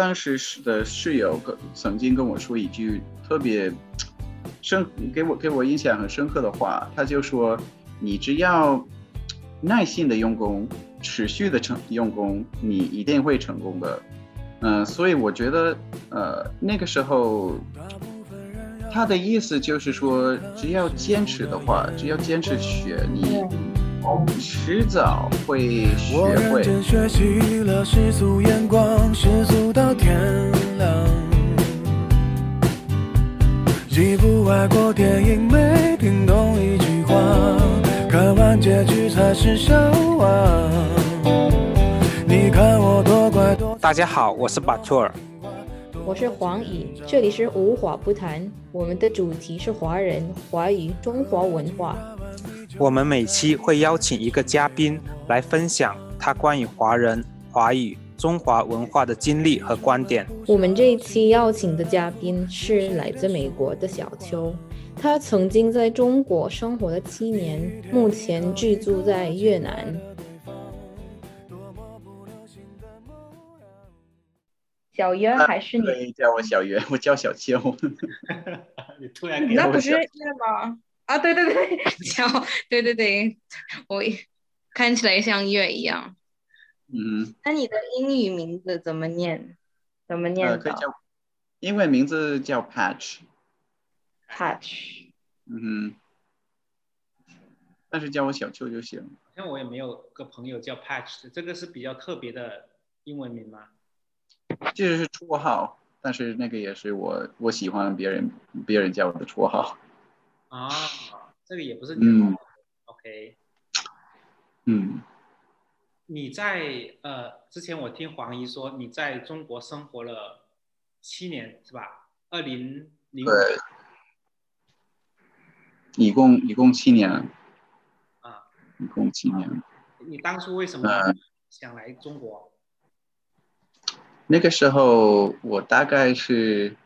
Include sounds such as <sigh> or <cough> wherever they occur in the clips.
当时是的室友跟曾经跟我说一句特别深给我给我印象很深刻的话，他就说：“你只要耐心的用功，持续的成用功，你一定会成功的。”嗯，所以我觉得，呃，那个时候他的意思就是说，只要坚持的话，只要坚持学，你迟早会学我认会。真学习了世俗眼光，世俗到天亮。几部外国电影没听懂一句话，看完结局才是笑话。你看我多乖多。大家好，我是巴托尔。我是黄颖，这里是无话不谈，我们的主题是华人、华语、中华文化。我们每期会邀请一个嘉宾来分享他关于华人、华语、中华文化的经历和观点。我们这一期邀请的嘉宾是来自美国的小邱，他曾经在中国生活了七年，目前居住在越南。小约还是你？可以叫我小袁，我叫小邱。<laughs> 你突然给我那不是月吗？啊，对对对，叫对 <laughs> 对对，我看起来像月一样。嗯，那你的英语名字怎么念？怎么呃，念的可以叫，英文名字叫 Patch。？Patch。嗯哼，但是叫我小秋就行。好像我也没有个朋友叫 Patch 的，这个是比较特别的英文名吗？这是绰号，但是那个也是我我喜欢别人别人叫我的绰号。啊，这个也不是你的嗯 OK，嗯，你在呃之前我听黄姨说你在中国生活了七年是吧？二零零对，一共一共七年，啊，一共七年。你当初为什么嗯想来中国？那个时候我大概是，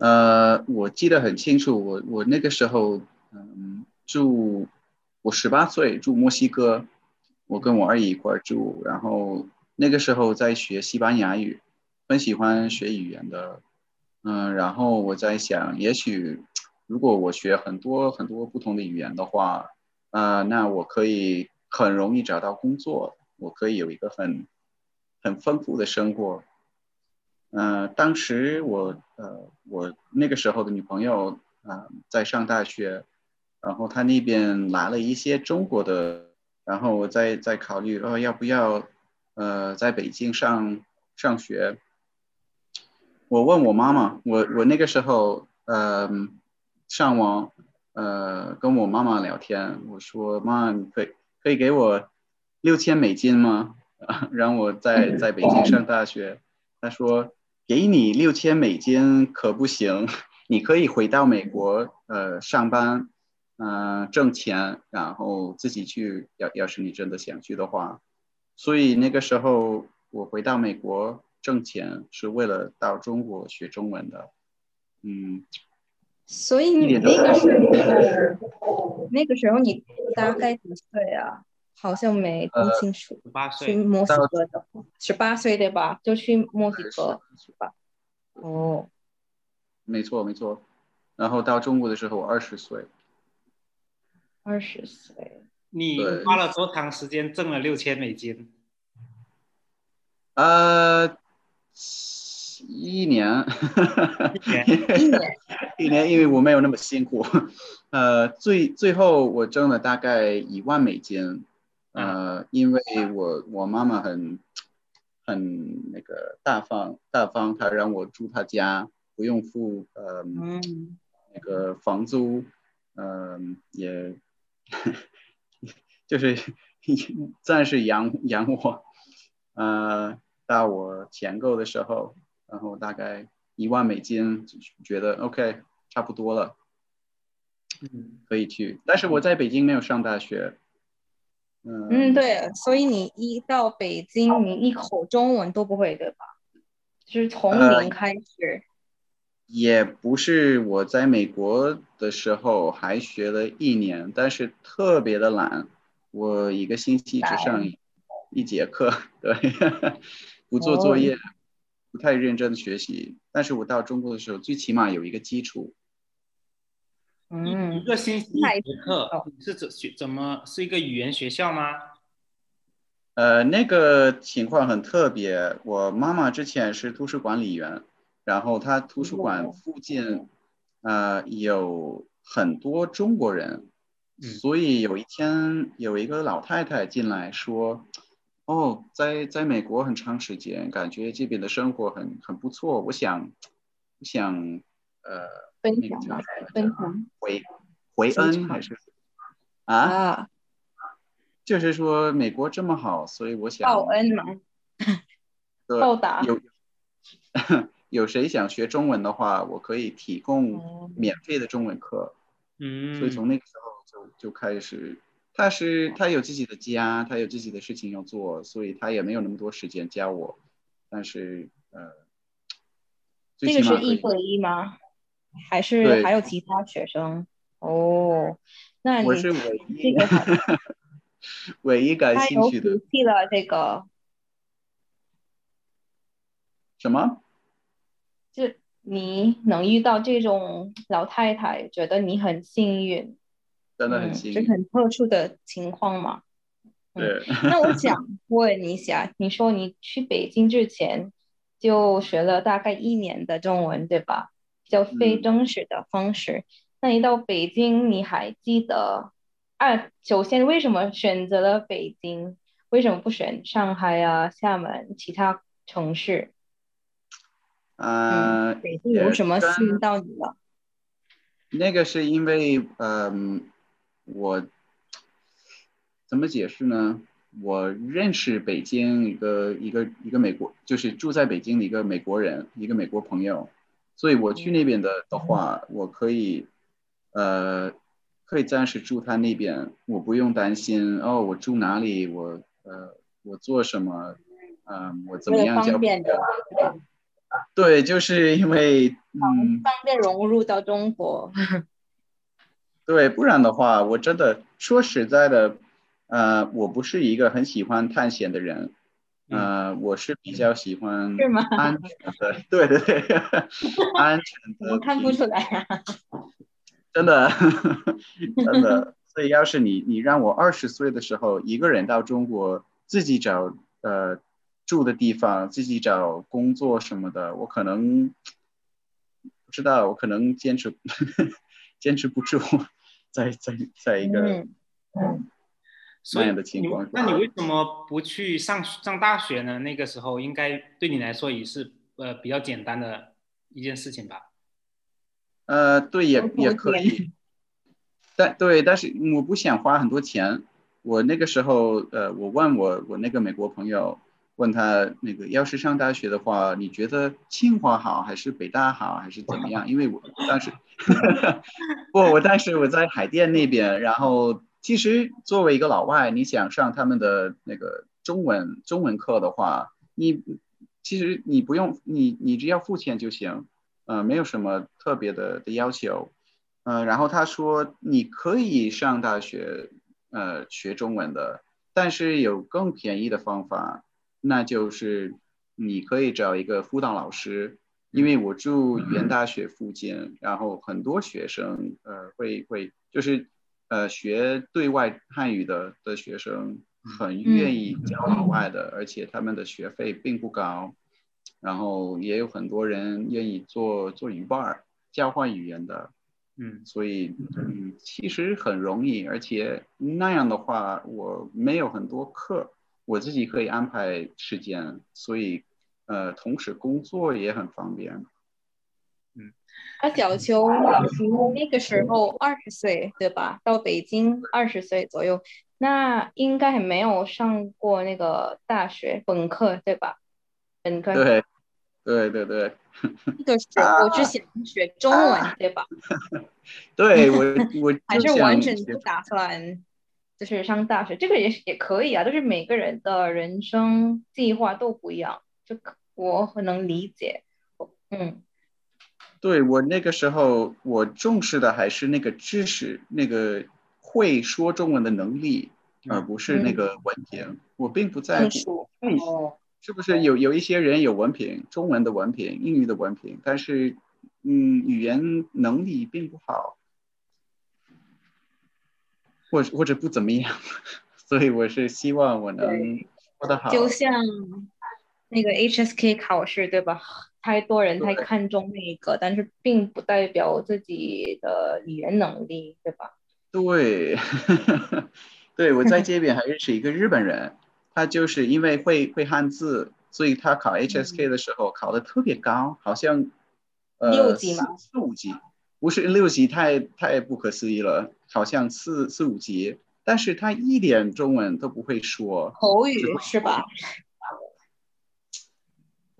呃，我记得很清楚，我我那个时候，嗯，住，我十八岁住墨西哥，我跟我二姨一块住，然后那个时候在学西班牙语，很喜欢学语言的，嗯，然后我在想，也许如果我学很多很多不同的语言的话，呃，那我可以很容易找到工作，我可以有一个很很丰富的生活。呃，当时我呃，我那个时候的女朋友啊、呃在上大学，然后她那边来了一些中国的，然后我在在考虑哦要不要呃在北京上上学。我问我妈妈，我我那个时候呃上网呃跟我妈妈聊天，我说妈，你可以可以给我六千美金吗？<laughs> 让我在在北京上大学。她说给你六千美金可不行，<laughs> 你可以回到美国呃上班，嗯、挣钱，然后自己去。要要是你真的想去的话，所以那个时候我回到美国挣钱是为了到中国学中文的。嗯，所以你那个时候，那个时候你大概几岁啊？好像没听清楚。十八去岁，墨西哥的话，十八岁对吧？就去墨西哥是吧？哦，没错没错。然后到中国的时候我二十岁。二十岁。你花了多长时间挣了六千美金？呃，一年，一年 <laughs> 一年，一年，因为我没有那么辛苦。呃，最最后我挣了大概一万美金，呃，因为我我妈妈很很那个大方大方，她让我住她家，不用付呃嗯，那个房租，嗯、也 <laughs> 就是 <laughs> 暂时养养我，呃，到我钱够的时候，然后大概一万美金，觉得 OK 差不多了，嗯，可以去。但是我在北京没有上大学，嗯嗯，对，所以你一到北京，你一口中文都不会对吧？就是从呃零开始。也不是我在美国的时候还学了一年，但是特别的懒，我一个星期只上一一节课，对，<laughs> 不做作业，不太认真的学习。但是我到中国的时候，最起码有一个基础。一嗯，个星期一节课，你是怎学怎么是一个语言学校吗？呃，那个情况很特别。我妈妈之前是图书管理员，然后她图书馆附近，呃，有很多中国人，嗯所以有一天有一个老太太进来说，哦，在在美国很长时间，感觉这边的生活很很不错，我想，我想，呃，分那个享吧叫什么分享回回恩还是啊？啊，就是说美国这么好，所以我想报恩嘛，报答有 <laughs> 有谁想学中文的话，我可以提供哦免费的中文课。嗯，所以从那个时候就就开始，他是他有自己的家，他有自己的事情要做，所以他也没有那么多时间教我。但是呃，这个是一对一吗？还是还有其他学生？哦，那你我是唯这一个 <laughs> 唯一感兴趣的福气了，这个什么？就你能遇到这种老太太，觉得你很幸运，真的很嗯，幸运。这很特殊的情况嘛。嗯对，那我想问一下，你说你去北京之前就学了大概一年的中文，对吧？比较非嗯正式的方式。那你到北京，你还记得？啊，首先为什么选择了北京？为什么不选上海啊、厦门其他城市？呃，北京有什么吸引到你了？那个是因为，嗯、我怎么解释呢？我认识北京一个一个一个美国，就是住在北京的一个美国人，一个美国朋友，所以我去那边的的话，我可以，呃，可以暂时住他那边，我不用担心哦，我住哪里，我呃，我做什么，嗯、我怎么样交方便的，对，就是因为，嗯。方便融入到中国。<laughs> 对，不然的话，我真的说实在的，呃，我不是一个很喜欢探险的人，呃，我是比较喜欢安全的，对对对，安全的，<laughs> 我 <laughs> 看不出来啊。真的 <laughs> 真的。所以要是你你让我二十岁的时候一个人到中国自己找呃住的地方，自己找工作什么的，我可能不知道，我可能坚持坚持不住，在在在一个。嗯那样的情况那你为什么不去上上大学呢？那个时候应该对你来说也是呃比较简单的一件事情吧？呃，对，也也可以，但对，但是我不想花很多钱。我那个时候，呃，我问我我那个美国朋友，问他那个要是上大学的话，你觉得清华好还是北大好还是怎么样？因为我当时，<laughs> 不，我当时我在海淀那边，然后其实作为一个老外，你想上他们的那个中文中文课的话，你其实你不用你你只要付钱就行，呃，没有什么特别的的要求，呃，然后他说你可以上大学，呃，学中文的，但是有更便宜的方法，那就是你可以找一个辅导老师，因为我住语言大学附近，然后很多学生，呃，会会就是呃学对外汉语的的学生很愿意教老外的，而且他们的学费并不高。然后也有很多人愿意做做语伴儿，交换语言的，嗯所以嗯，其实很容易，而且那样的话，我没有很多课，我自己可以安排时间，所以呃，同时工作也很方便。那小秋，那个时候二十岁对吧？到北京二十岁左右，那应该还没有上过那个大学本科对吧？本科对，对对对，那个时候就想 <laughs> 学中文对吧？<laughs> 对我我 <laughs> 还是完全不打算就是上大学？这个也也可以啊，就是每个人的人生计划都不一样，就可我很能理解。嗯对我那个时候，我重视的还是那个知识，那个会说中文的能力，而不是那个文凭。我并不在乎证书你哦，是不是有有一些人有文凭，中文的文凭、英语的文凭，但是嗯，语言能力并不好，或或者不怎么样，所以我是希望我能说得好。就像那个 HSK 考试，对吧？太多人太看重那个，但是并不代表自己的语言能力，对吧？对，<laughs> 对我在这边还认识一个日本人，他就是因为会会汉字，所以他考 HSK 的时候考的特别高，好像呃六级吗四四五级，不是六级太太不可思议了，好像四四五级，但是他一点中文都不会说，口语是吧？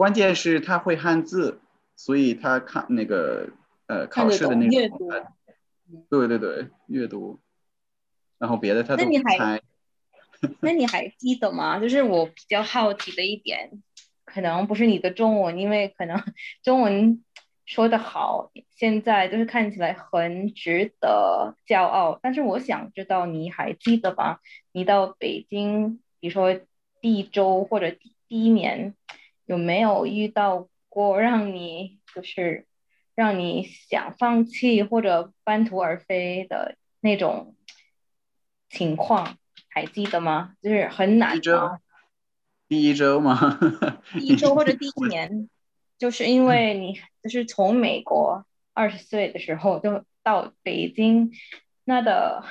关键是他会汉字，所以他看那个呃考试的那个对对对，阅读，然后别的他都那你还猜。<laughs> 那你还记得吗？就是我比较好奇的一点，可能不是你的中文，因为可能 <laughs> 中文说的好，现在就是看起来很值得骄傲。但是我想知道，你还记得吗？你到北京，比如说第一周或者第第一年，有没有遇到过让你就是让你想放弃或者半途而废的那种情况？还记得吗？就是很难第一周吗？第一周吗？<laughs> 第一周或者第一年，就是因为你就是从美国二十岁的时候就到北京，那的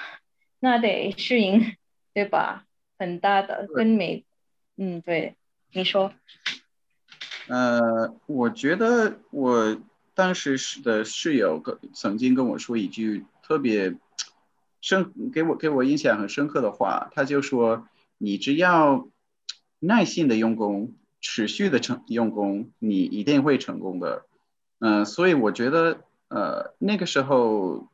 那得适应，对吧？很大的跟美，嗯，对，你说，呃，我觉得我当时是的室友跟曾经跟我说一句特别深，给我给我印象很深刻的话，他就说：“你只要耐心的用功，持续的成用功，你一定会成功的。”嗯、所以我觉得，呃，那个时候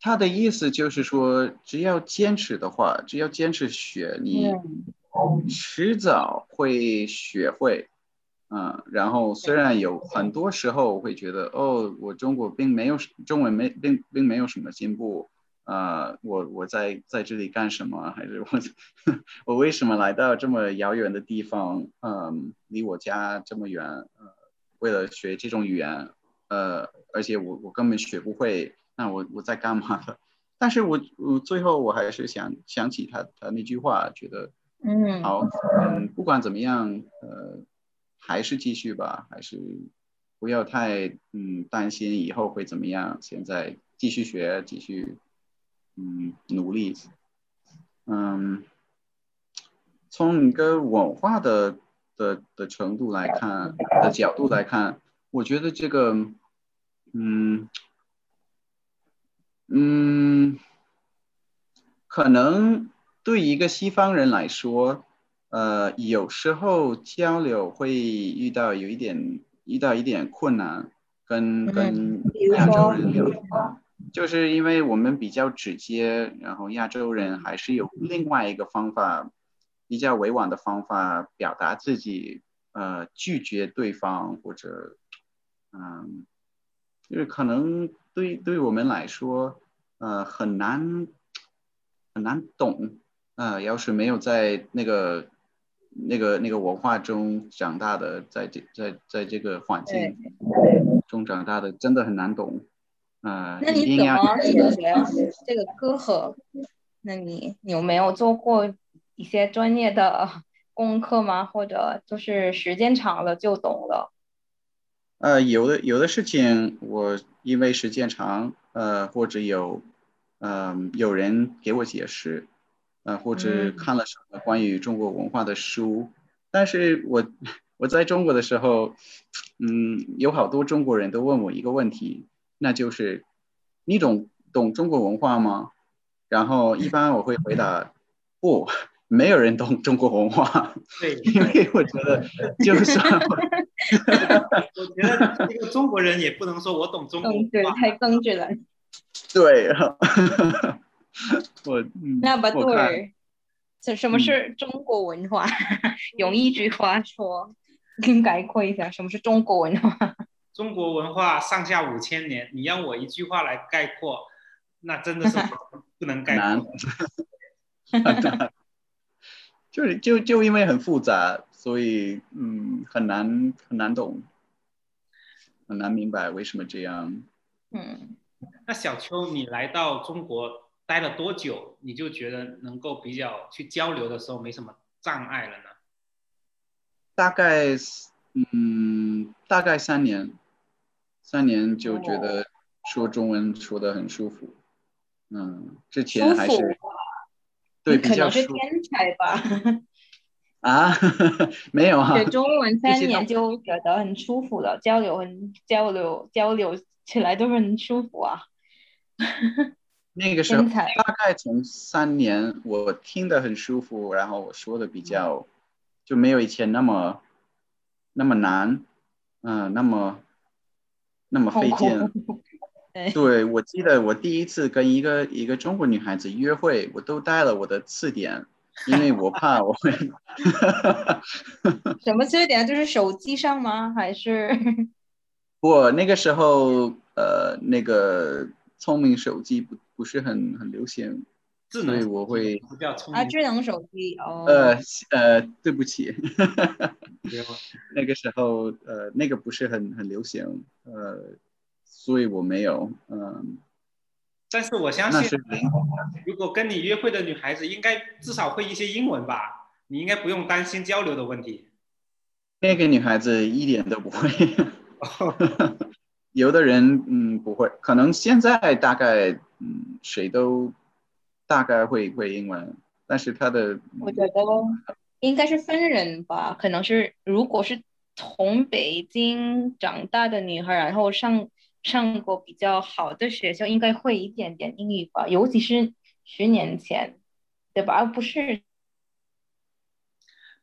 他的意思就是说，只要坚持的话，只要坚持学，你嗯迟早会学会。嗯，然后虽然有很多时候我会觉得，哦，我中国并没有中文没并并没有什么进步，呃，我我在在这里干什么？还是我 <laughs> 我为什么来到这么遥远的地方？嗯，离我家这么远，呃，为了学这种语言，呃，而且我我根本学不会，那我我在干嘛的？<laughs> 但是我我最后我还是想想起他他那句话，觉得嗯，好，嗯，不管怎么样，呃，还是继续吧，还是不要太嗯担心以后会怎么样。现在继续学，继续嗯努力，嗯，从一个文化的的的程度来看的角度来看，我觉得这个嗯嗯，可能对一个西方人来说。呃，有时候交流会遇到有一点遇到一点困难，跟嗯跟亚洲说人聊，就是因为我们比较直接，然后亚洲人还是有另外一个方法，比较委婉的方法表达自己，呃，拒绝对方或者，嗯，就是可能对对我们来说，呃，很难很难懂。呃，要是没有在那个那个那个文化中长大的，在这在在这个环境中长大的，真的很难懂。呃，那你怎么解决这个隔阂？那你你有没有做过一些专业的 <laughs> 功课吗？或者就是时间长了就懂了？呃，有的有的事情，我因为时间长，呃，或者有，嗯、有人给我解释，呃，或者嗯。看了什么关于中国文化的书，但是我我在中国的时候，嗯，有好多中国人都问我一个问题，那就是你懂懂中国文化吗？然后一般我会回答不，没有人懂中国文化，对，<laughs> 因为我觉得就算我 <laughs> 我觉得这个中国人也不能说我懂中国更直话，太。更直了。对，<laughs> <laughs> 我嗯，那巴杜我看尔，<laughs> 什什么是中国文化？用一句话说，概括一下什么是中国文化？中国文化上下五千年，你让我一句话来概括，那真的是不 <laughs> 能概难括。就是就就因为很复杂，所以嗯很难很难懂，很难明白为什么这样。嗯，那小邱，你来到中国待了多久，你就觉得能够比较去交流的时候没什么障碍了呢？大概嗯大概三年，三年就觉得说中文说的很舒服。嗯，之前还是对你比较舒服可能是天才吧？<laughs> 啊，<laughs> 没有啊学，中文三年就觉得很舒服了，交流很交流交流起来都很舒服啊。<laughs> 那个时候大概从三年，我听得很舒服，然后我说的比较就没有以前那么那么难，嗯、那么那么费劲。<laughs> 对对，我记得我第一次跟一个一个中国女孩子约会，我都带了我的字典，因为我怕我会。<laughs> 什么字典？就是手机上吗？还是 <laughs> 我那个时候呃，那个聪明手机不不是很很流行，所以智能我会啊？智能手机哦。呃呃，对不起，<laughs> 那个时候呃那个不是很很流行，呃，所以我没有，嗯、但是我相信如果跟你约会的女孩子，应该至少会一些英文吧？你应该不用担心交流的问题。那个女孩子一点都不会，<laughs> 有的人嗯不会，可能现在大概嗯谁都大概会会英文，但是他的我觉得应该是分人吧，可能是如果是从北京长大的女孩，然后上上过比较好的学校，应该会一点点英语吧，尤其是十年前，对吧？而不是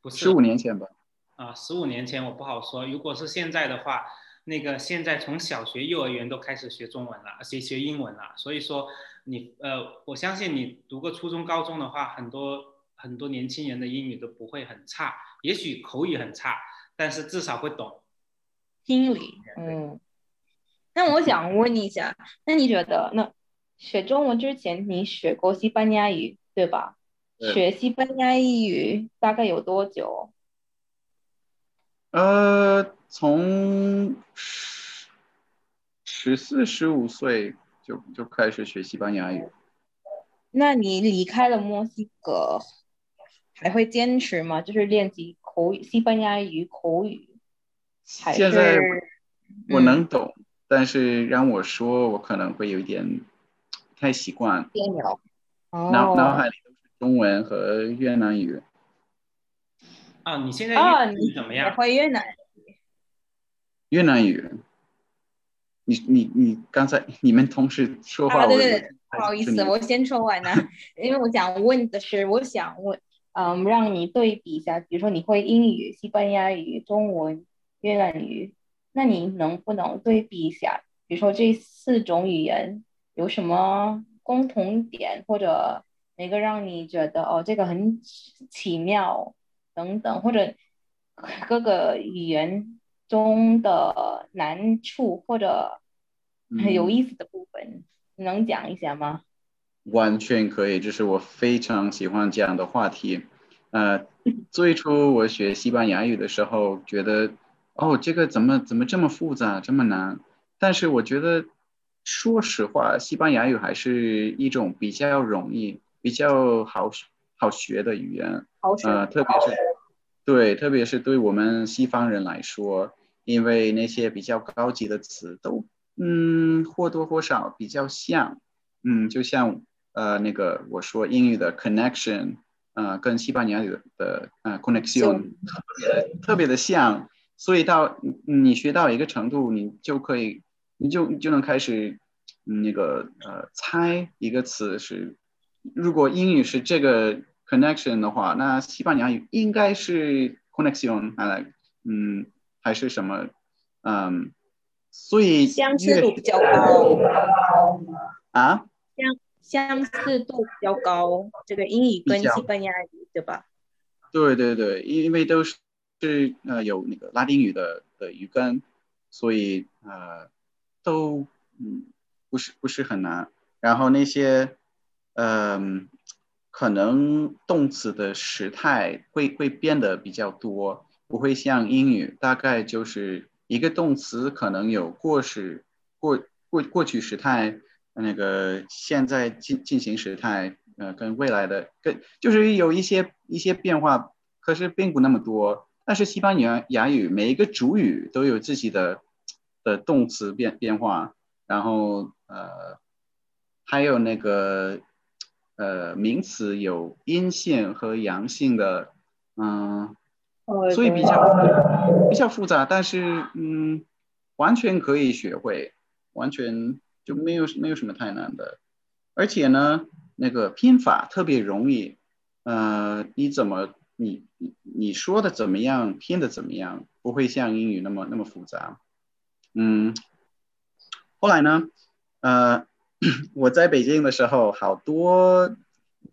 不是十五年前吧，啊，十五年前我不好说。如果是现在的话，那个现在从小学、幼儿园都开始学中文了，学学英文了。所以说你呃，我相信你读过初中、高中的话，很多很多年轻人的英语都不会很差，也许口语很差，但是至少会懂。听力，嗯。那我想问你一下，那你觉得，那学中文之前你学过西班牙语，对吧？学西班牙语大概有多久？呃，从十十四十五岁就就开始学西班牙语。那你离开了墨西哥，还会坚持吗？就是练习口语，西班牙语口语，现在我嗯能懂，但是让我说，我可能会有一点不太习惯，别扭？脑脑海哦，里都是中文和越南语。啊，你现在啊，英你怎么样？会越南？越南语，你你你刚才你们同事说话，啊，对对对，不好意思，我先说完呢，<laughs> 因为我想问的是，我想问，嗯，让你对比一下，比如说你会英语、西班牙语、中文、越南语，那你能不能对比一下？比如说这四种语言有什么共同点，或者哪个让你觉得哦，这个很奇妙等等，或者各个语言中的难处或者很有嗯意思的部分，你能讲一下吗？完全可以，这是我非常喜欢这样的话题。呃，最初我学西班牙语的时候，觉得哦，这个怎么怎么这么复杂，这么难？但是我觉得，说实话，西班牙语还是一种比较容易、比较好好学的语言。好学，呃，特别是对，特别是对我们西方人来说，因为那些比较高级的词都，嗯，或多或少比较像，嗯，就像呃那个我说英语的 connection，呃，跟西班牙语的的呃 connection 特别的特别的像，所以到你你学到一个程度，你就可以，你就你就能开始嗯那个呃猜一个词是，如果英语是这个 connection 的话，那西班牙语应该是 connection，还嗯还是什么，嗯，所以相似度比较高，啊，相相似度比较高，这个英语跟西班牙语，对吧？对对对，因为都是是呃有那个拉丁语的的语根，所以呃都嗯不是不是很难。然后那些嗯、可能动词的时态会会变得比较多，不会像英语，大概就是一个动词可能有过时、过过过去时态，那个现在进进行时态，呃，跟未来的跟就是有一些一些变化，可是并不那么多。但是西班牙语每一个主语都有自己的的动词变变化，然后呃，还有那个呃名词有阴性和阳性的，嗯，所以比较比较复杂，但是嗯，完全可以学会，完全就没有没有什么太难的，而且呢，那个拼法特别容易，呃，你怎么？你你你说的怎么样？拼的怎么样？不会像英语那么那么复杂。嗯，后来呢？呃，<coughs> 我在北京的时候，好多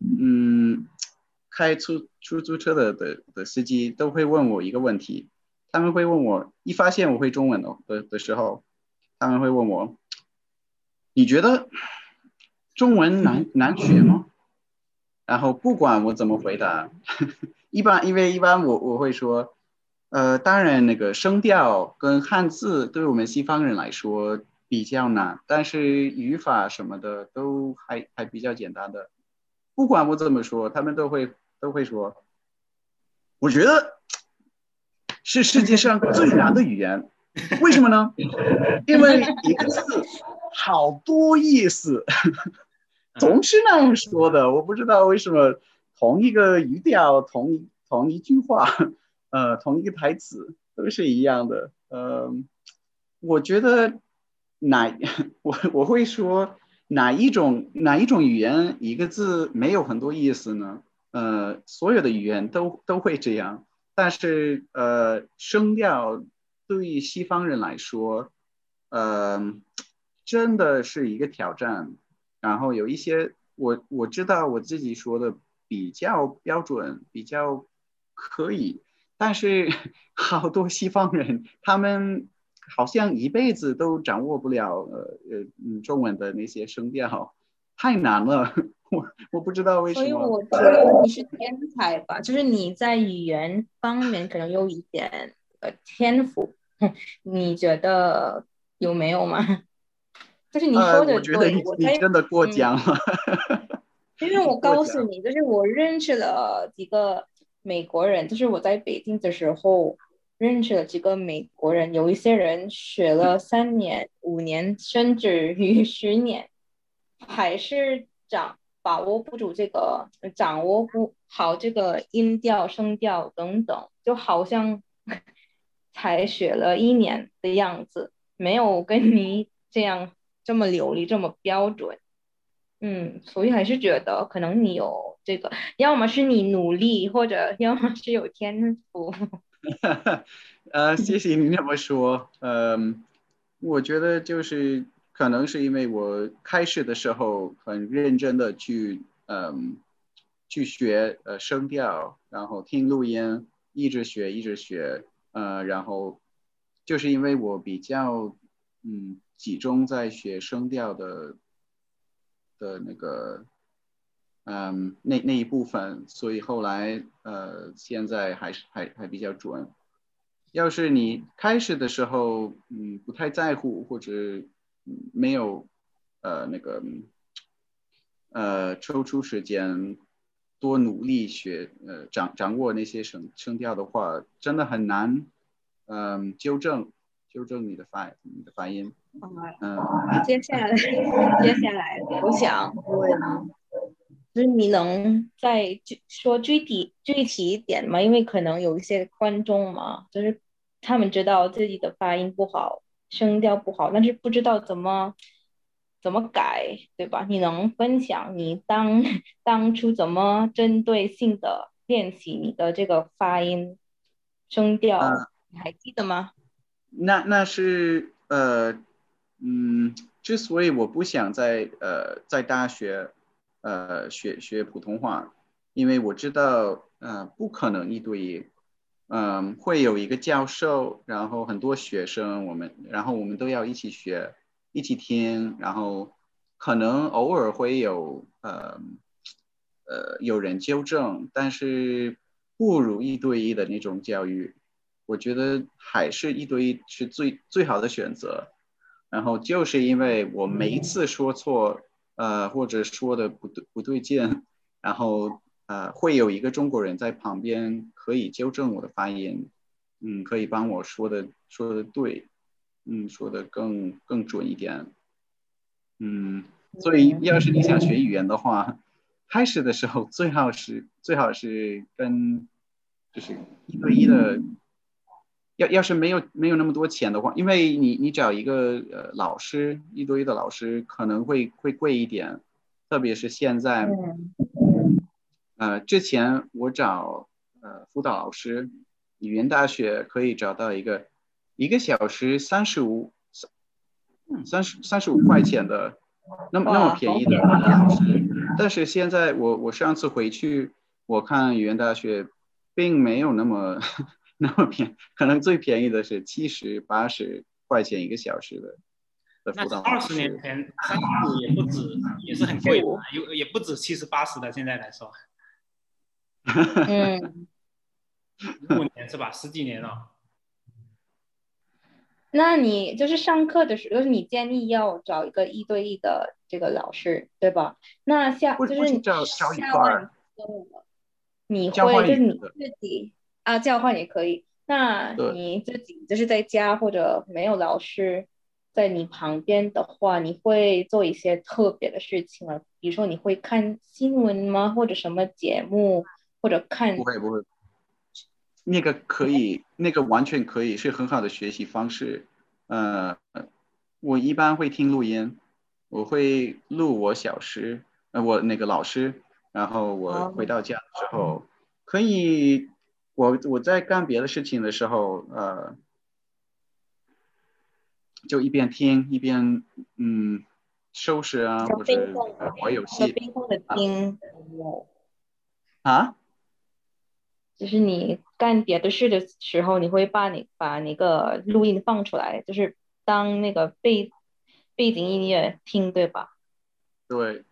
嗯开出出租车的的的司机都会问我一个问题，他们会问我，一发现我会中文的的的时候，他们会问我，你觉得中文难难学吗？<laughs> 然后不管我怎么回答。<laughs> 一般，因为一般我我会说，呃，当然那个声调跟汉字对我们西方人来说比较难，但是语法什么的都还还比较简单的。不管我怎么说，他们都会都会说，我觉得是世界上最难的语言。为什么呢？因为一个字好多意思，总是那样说的。我不知道为什么。同一个语调，同一同一句话，呃，同一个台词都是一样的。呃，我觉得哪我我会说哪一种哪一种语言一个字没有很多意思呢？呃，所有的语言都都会这样，但是呃，声调对于西方人来说，呃，真的是一个挑战。然后有一些我我知道我自己说的。比较标准，比较可以，但是 <laughs> 好多西方人，他们好像一辈子都掌握不了呃呃嗯中文的那些声调，太难了。我我不知道为什么。所以我觉得你是天才吧，就是你在语言方面可能有一点呃天赋，<laughs> 你觉得有没有吗？就是你说的对，我你你真的过奖了。因为我 <laughs> 告诉你，就是我认识了几个美国人，就是我在北京的时候认识了几个美国人，有一些人学了三年、五年，甚至于十年，还是掌把握不住这个，掌握不好这个音调、声调等等，就好像才学了一年的样子，没有跟你这样这么流利、这么标准。嗯，所以还是觉得可能你有这个，要么是你努力，或者要么是有天赋。<laughs> 呃，谢谢你那么说。嗯，我觉得就是可能是因为我开始的时候很认真的去嗯去学呃声调，然后听录音，一直学一直学。呃，然后就是因为我比较嗯集中在学声调的。的那个，嗯，那那一部分，所以后来，呃，现在还是还还比较准。要是你开始的时候，嗯，不太在乎或者没有，呃，那个，呃，抽出时间多努力学，呃，掌掌握那些声声调的话，真的很难，嗯，纠正纠正你的发你的发音。嗯，接下来，<laughs> 接下来，我想问，就是你能再具说具体具体一点吗？因为可能有一些观众嘛，就是他们知道自己的发音不好，声调不好，但是不知道怎么怎么改，对吧？你能分享你当当初怎么针对性的练习你的这个发音声调？你还记得吗？那那是呃。嗯，之所以我不想在呃在大学呃学学普通话，因为我知道呃不可能一对一，嗯，会有一个教授，然后很多学生，我们然后我们都要一起学，一起听，然后可能偶尔会有呃呃有人纠正，但是不如一对一的那种教育。我觉得还是一对一是最最好的选择。然后就是因为我每一次说错，呃，或者说的不对不对劲，然后呃，会有一个中国人在旁边可以纠正我的发音，嗯，可以帮我说的说的对，嗯，说的更更准一点，嗯，所以要是你想学语言的话，开始的时候最好是最好是跟就是一对一的。要要是没有没有那么多钱的话，因为你你找一个呃老师一对一的老师可能会会贵一点，特别是现在，呃，之前我找呃辅导老师，语言大学可以找到一个一个小时三十五三三十三十五块钱的那么那么便宜的老师，但是现在我我上次回去我看语言大学并没有那么。<laughs> 那么便可能最便宜的是七十八十块钱一个小时的的辅导二十年前三十五也不止，也是很贵的，有也不止七十八十的。现在来说，<laughs> 嗯，五年是吧？十几年了。那你就是上课的时候，就是你建议要找一个一对一的这个老师，对吧？那下就是你教下完你会就是你自己。啊，交换也可以。那你自己就是在家或者没有老师在你旁边的话，你会做一些特别的事情吗？比如说你会看新闻吗？或者什么节目？或者看？不会不会，那个可以，那个完全可以，是很好的学习方式。呃，我一般会听录音，我会录我小时，呃，我那个老师，然后我回到家的时候可以。我我在干别的事情的时候，呃，就一边听一边嗯收拾啊，或者玩游戏。啊？就是你干别的事的时候，你会把你把那个录音放出来，就是当那个背背景音乐听，对吧？对。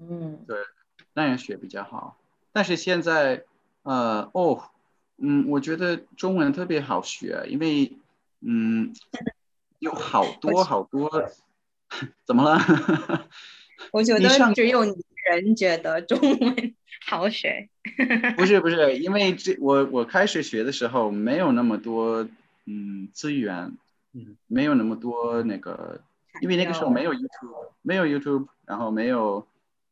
嗯。对，那样学比较好。但是现在。呃哦，嗯，我觉得中文特别好学，因为嗯，有好多好多，<laughs> 怎么了？<laughs> 我觉得只有你人觉得中文好学。<laughs> 不是不是，因为这我我开始学的时候没有那么多嗯资源，嗯，没有那么多那个，因为那个时候没有 YouTube，没有 YouTube，然后没有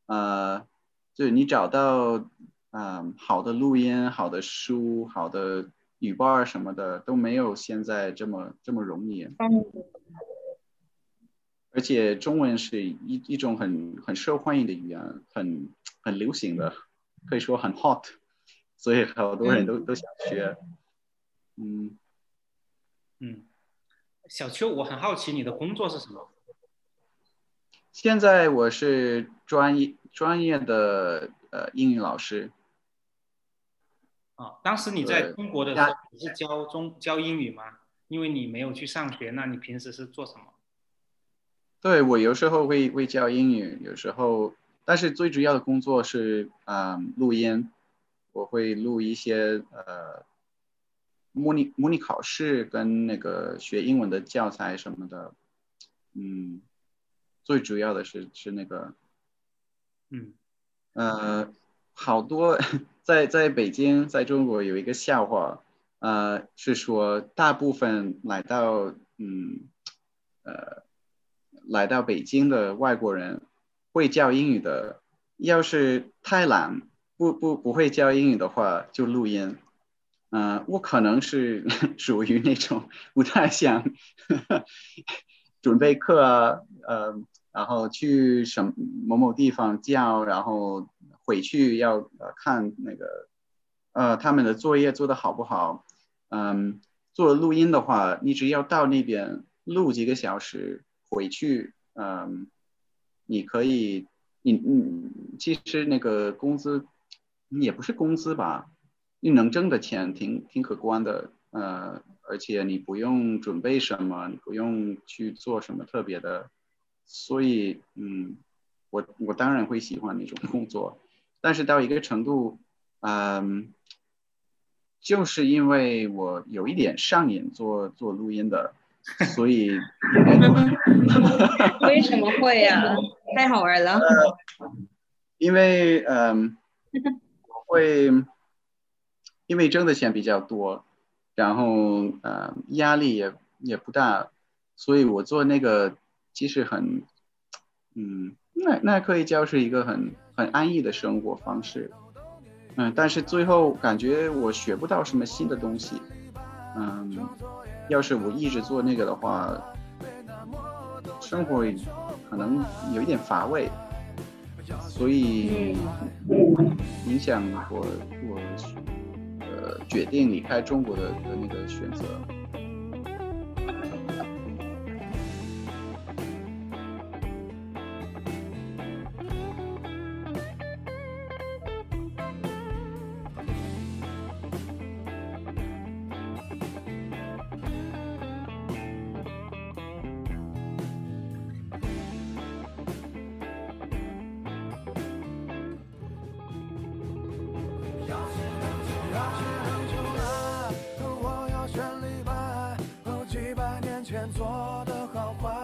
呃，就你找到。嗯，好的录音、好的书、好的语报什么的都没有现在这么这么容易。而且中文是一一种很很受欢迎的语言，很很流行的，可以说很 hot，所以好多人都都想学。嗯嗯，小邱，我很好奇你的工作是什么？现在我是专业专业的呃英语老师。啊，当时你在中国的时候，你是教中教英语吗？因为你没有去上学，那你平时是做什么？对我有时候会会教英语，有时候，但是最主要的工作是嗯录音，我会录一些呃模拟模拟考试跟那个学英文的教材什么的，嗯，最主要的是是那个，嗯，呃。好多在在北京，在中国有一个笑话，呃，是说大部分来到嗯呃来到北京的外国人会教英语的，要是太懒不不不会教英语的话，就录音。嗯，我可能是 <laughs> 属于那种 <laughs> 不太想 <laughs> 准备课啊，呃，然后去什某某地方教，然后。回去要看那个，呃他们的作业做的好不好，嗯，做录音的话，你只要到那边录几个小时，回去，嗯，你可以，你你其实那个工资也不是工资吧，你能挣的钱挺挺可观的，呃，而且你不用准备什么，你不用去做什么特别的，所以嗯。我我当然会喜欢那种工作，但是到一个程度，嗯，就是因为我有一点上瘾做做录音的，<laughs> 所以 <laughs> 为什么会呀、<laughs> 太好玩了。因为嗯，会因为挣的钱比较多，然后呃压力也也不大，所以我做那个其实很嗯，那那可以叫是一个很很安逸的生活方式，嗯，但是最后感觉我学不到什么新的东西，嗯，要是我一直做那个的话，生活可能有一点乏味。所以影响我我呃决定离开中国的的那个选择。的好坏